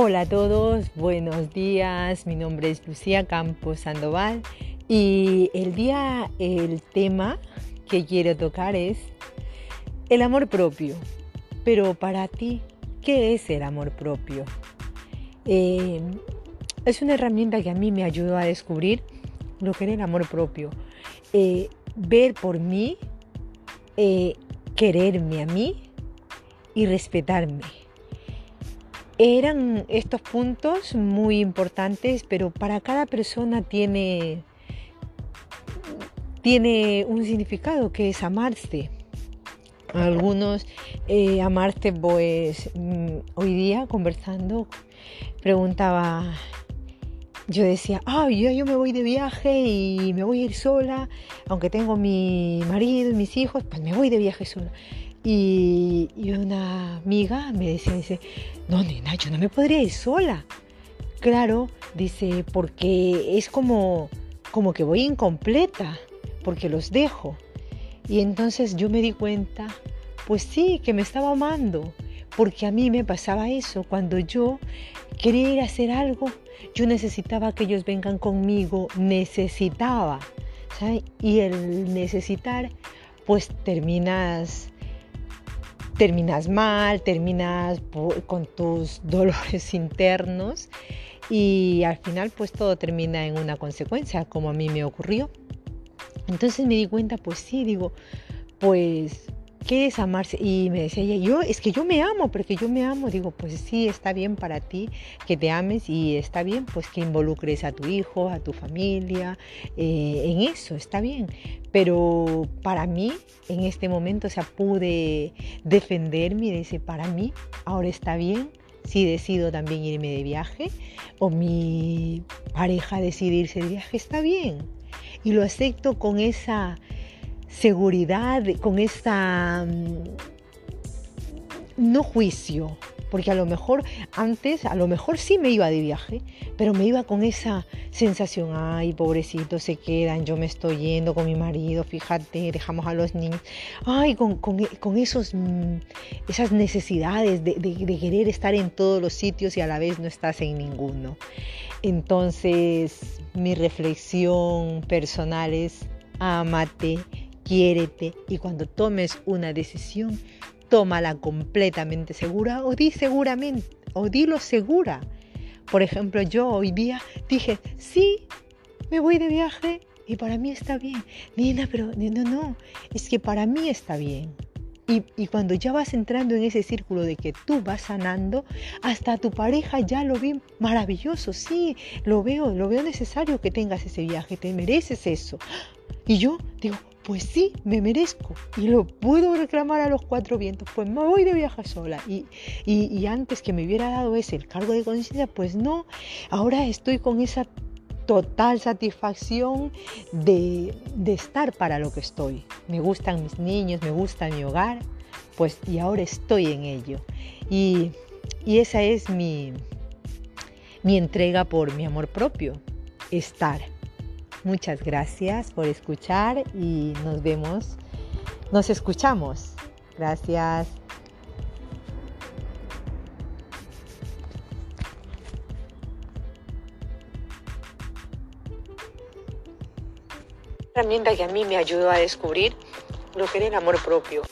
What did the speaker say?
Hola a todos, buenos días. Mi nombre es Lucía Campos Sandoval y el día, el tema que quiero tocar es el amor propio. Pero para ti, ¿qué es el amor propio? Eh, es una herramienta que a mí me ayudó a descubrir lo que era el amor propio. Eh, ver por mí, eh, quererme a mí y respetarme eran estos puntos muy importantes, pero para cada persona tiene, tiene un significado que es amarse. Algunos eh, amarse, pues mm, hoy día conversando, preguntaba, yo decía, ah, yo, yo me voy de viaje y me voy a ir sola, aunque tengo mi marido y mis hijos, pues me voy de viaje sola. Y, una amiga me decía, dice, no, nena, yo no me podría ir sola. Claro, dice, porque es como, como que voy incompleta, porque los dejo. Y entonces yo me di cuenta, pues sí, que me estaba amando, porque a mí me pasaba eso, cuando yo quería ir a hacer algo, yo necesitaba que ellos vengan conmigo, necesitaba. Y el necesitar, pues terminas terminas mal, terminas con tus dolores internos y al final pues todo termina en una consecuencia, como a mí me ocurrió. Entonces me di cuenta, pues sí, digo, pues ¿qué es amarse? Y me decía ella, yo, es que yo me amo, porque yo me amo. Digo, pues sí, está bien para ti que te ames y está bien pues que involucres a tu hijo, a tu familia, eh, en eso, está bien. Pero para mí, en este momento, o sea, pude defenderme y decir, para mí, ahora está bien si decido también irme de viaje o mi pareja decide irse de viaje, está bien. Y lo acepto con esa seguridad, con esa mm, no juicio, porque a lo mejor antes, a lo mejor sí me iba de viaje, pero me iba con esa sensación, ay, pobrecito, se quedan, yo me estoy yendo con mi marido, fíjate, dejamos a los niños, ay, con, esos, mm, esas necesidades de, de querer estar en todos los sitios y a la vez no estás en ninguno. Entonces, mi reflexión personal es, amate, quiérete y cuando tomes una decisión, tómala completamente segura o di seguramente o dilo segura. Por ejemplo, yo hoy día dije, sí, me voy de viaje y para mí está bien. Nina, pero no, no, es que para mí está bien. Y, y, cuando ya vas entrando en ese círculo de que tú vas sanando, hasta tu pareja ya lo ve maravilloso. Sí, lo veo, lo veo necesario que tengas ese viaje, te mereces eso. Y yo digo, pues sí, me merezco y lo puedo reclamar a los cuatro vientos, pues me voy de viaje sola. Y, y, antes que me hubiera dado ese el cargo de conciencia, pues no, ahora estoy con esa total satisfacción de, de, estar para lo que estoy. Me gustan mis niños, me gusta mi hogar, pues y ahora estoy en ello. Y, y esa es mi, mi entrega por mi amor propio, estar. Muchas gracias por escuchar y nos vemos, nos escuchamos. Gracias. herramienta que a mí me ayudó a descubrir lo que era el amor propio.